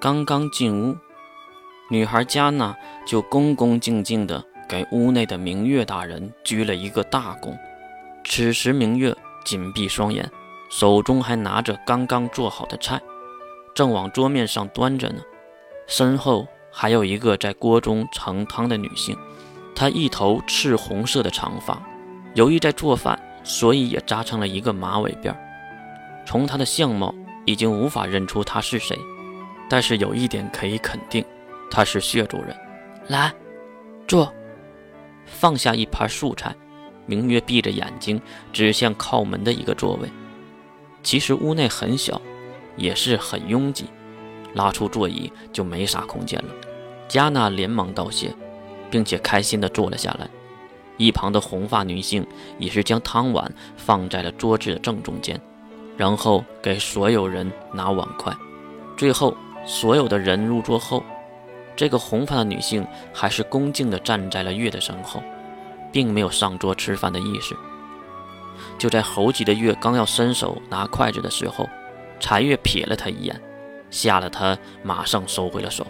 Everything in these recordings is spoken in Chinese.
刚刚进屋，女孩佳娜就恭恭敬敬地给屋内的明月大人鞠了一个大躬。此时，明月紧闭双眼，手中还拿着刚刚做好的菜，正往桌面上端着呢。身后还有一个在锅中盛汤的女性，她一头赤红色的长发，由于在做饭，所以也扎成了一个马尾辫。从她的相貌，已经无法认出她是谁。但是有一点可以肯定，他是血族人。来，坐。放下一盘素菜，明月闭着眼睛指向靠门的一个座位。其实屋内很小，也是很拥挤，拉出座椅就没啥空间了。加纳连忙道谢，并且开心地坐了下来。一旁的红发女性也是将汤碗放在了桌子的正中间，然后给所有人拿碗筷，最后。所有的人入座后，这个红发的女性还是恭敬地站在了月的身后，并没有上桌吃饭的意识。就在猴急的月刚要伸手拿筷子的时候，残月瞥了他一眼，吓得他马上收回了手。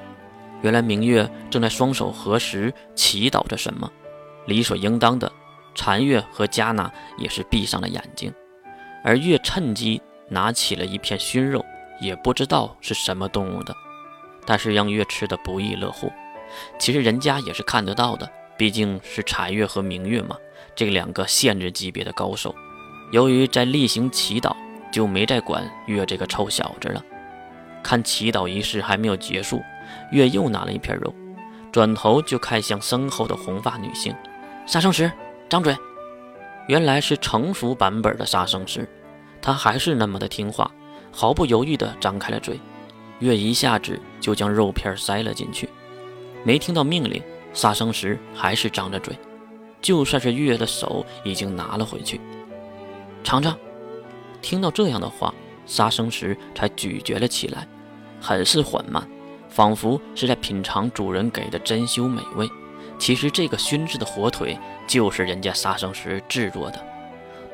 原来明月正在双手合十祈祷着什么，理所应当的，残月和加纳也是闭上了眼睛，而月趁机拿起了一片熏肉。也不知道是什么动物的，但是让月吃的不亦乐乎。其实人家也是看得到的，毕竟是残月和明月嘛，这两个限制级别的高手。由于在例行祈祷，就没再管月这个臭小子了。看祈祷仪式还没有结束，月又拿了一片肉，转头就看向身后的红发女性。杀生石，张嘴。原来是成熟版本的杀生石，他还是那么的听话。毫不犹豫地张开了嘴，月一下子就将肉片塞了进去。没听到命令，杀生石还是张着嘴。就算是月的手已经拿了回去，尝尝。听到这样的话，杀生石才咀嚼了起来，很是缓慢，仿佛是在品尝主人给的珍馐美味。其实这个熏制的火腿就是人家杀生石制作的。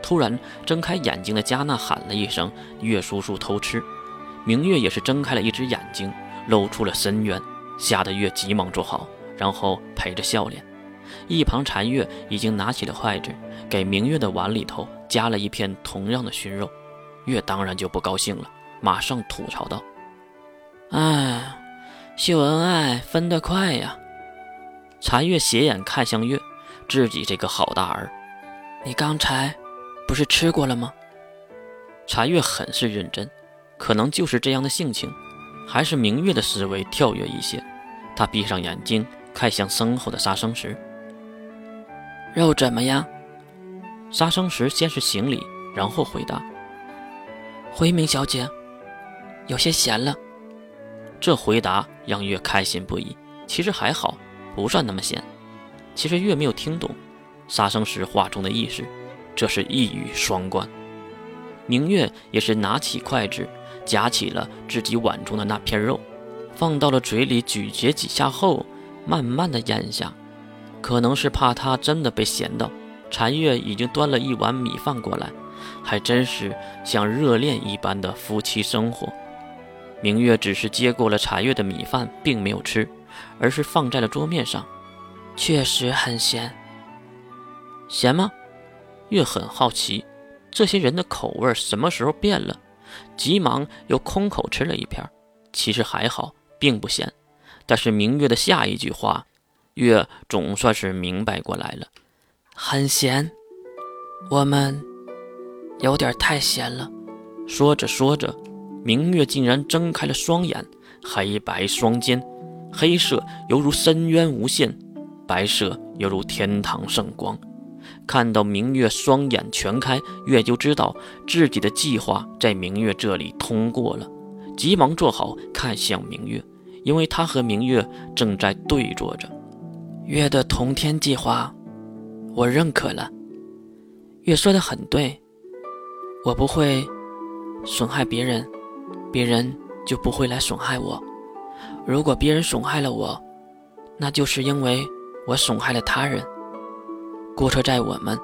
突然睁开眼睛的加纳喊了一声：“月叔叔偷吃！”明月也是睁开了一只眼睛，露出了深渊，吓得月急忙坐好，然后陪着笑脸。一旁残月已经拿起了筷子，给明月的碗里头加了一片同样的熏肉。月当然就不高兴了，马上吐槽道：“哎，秀恩爱分得快呀！”残月斜眼看向月，自己这个好大儿，你刚才。不是吃过了吗？茶月很是认真，可能就是这样的性情，还是明月的思维跳跃一些。他闭上眼睛，看向身后的杀生石。肉怎么样？杀生石先是行礼，然后回答：“回明小姐，有些咸了。”这回答让月开心不已。其实还好，不算那么咸。其实月没有听懂杀生石话中的意思。这是一语双关。明月也是拿起筷子，夹起了自己碗中的那片肉，放到了嘴里咀嚼几下后，慢慢的咽下。可能是怕他真的被咸到，禅月已经端了一碗米饭过来，还真是像热恋一般的夫妻生活。明月只是接过了禅月的米饭，并没有吃，而是放在了桌面上。确实很咸，咸吗？月很好奇，这些人的口味什么时候变了？急忙又空口吃了一片，其实还好，并不咸。但是明月的下一句话，月总算是明白过来了，很咸，我们有点太咸了。说着说着，明月竟然睁开了双眼，黑白双肩，黑色犹如深渊无限，白色犹如天堂圣光。看到明月双眼全开，月就知道自己的计划在明月这里通过了，急忙坐好，看向明月，因为他和明月正在对坐着。月的同天计划，我认可了。月说的很对，我不会损害别人，别人就不会来损害我。如果别人损害了我，那就是因为我损害了他人。过错在我们，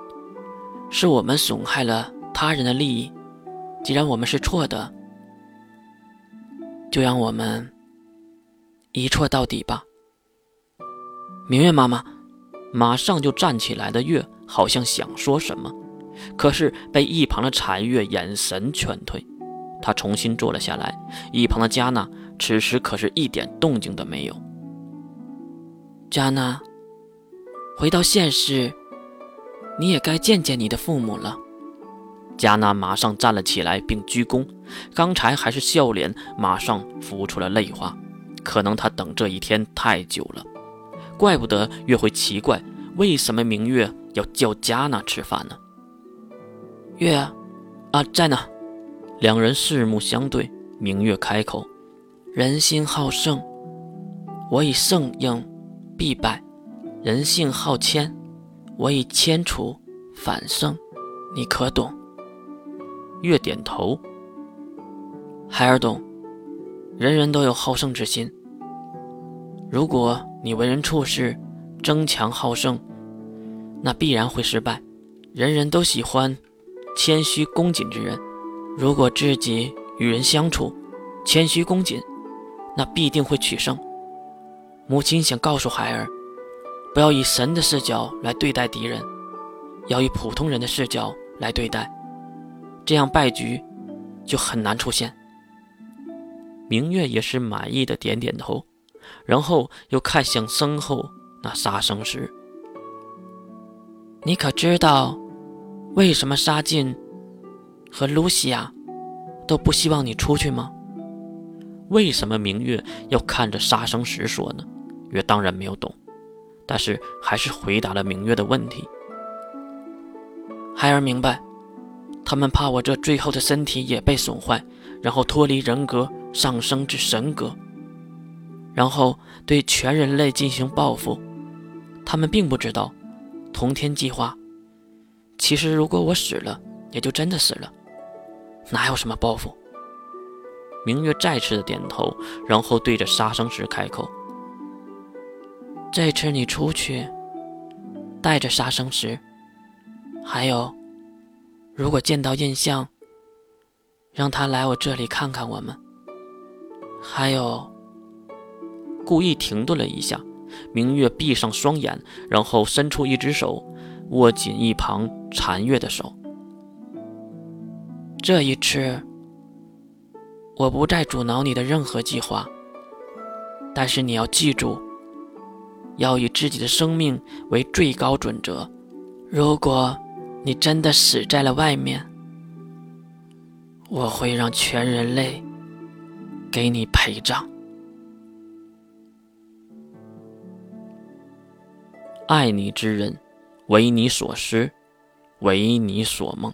是我们损害了他人的利益。既然我们是错的，就让我们一错到底吧。明月妈妈马上就站起来的月，好像想说什么，可是被一旁的禅月眼神劝退。她重新坐了下来，一旁的加纳此时可是一点动静都没有。加纳，回到现实，你也该见见你的父母了。加纳马上站了起来，并鞠躬。刚才还是笑脸，马上浮出了泪花。可能他等这一天太久了，怪不得月会奇怪，为什么明月要叫加纳吃饭呢？月，啊，在呢。两人四目相对，明月开口：“人心好胜，我以胜应，必败；人性好谦，我以谦除，反胜。你可懂？”月点头。孩儿懂。人人都有好胜之心。如果你为人处事争强好胜，那必然会失败。人人都喜欢谦虚恭谨之人。如果自己与人相处谦虚恭谨，那必定会取胜。母亲想告诉孩儿，不要以神的视角来对待敌人，要以普通人的视角来对待，这样败局就很难出现。明月也是满意的点点头，然后又看向身后那杀生石。你可知道，为什么沙进？和露西亚都不希望你出去吗？为什么明月要看着杀生石说呢？月当然没有懂，但是还是回答了明月的问题。孩儿明白，他们怕我这最后的身体也被损坏，然后脱离人格上升至神格，然后对全人类进行报复。他们并不知道，同天计划。其实如果我死了，也就真的死了。哪有什么报复？明月再次的点头，然后对着杀生石开口：“这次你出去，带着杀生石。还有，如果见到印象，让他来我这里看看我们。还有。”故意停顿了一下，明月闭上双眼，然后伸出一只手，握紧一旁残月的手。这一次，我不再阻挠你的任何计划。但是你要记住，要以自己的生命为最高准则。如果你真的死在了外面，我会让全人类给你陪葬。爱你之人，为你所思，为你所梦。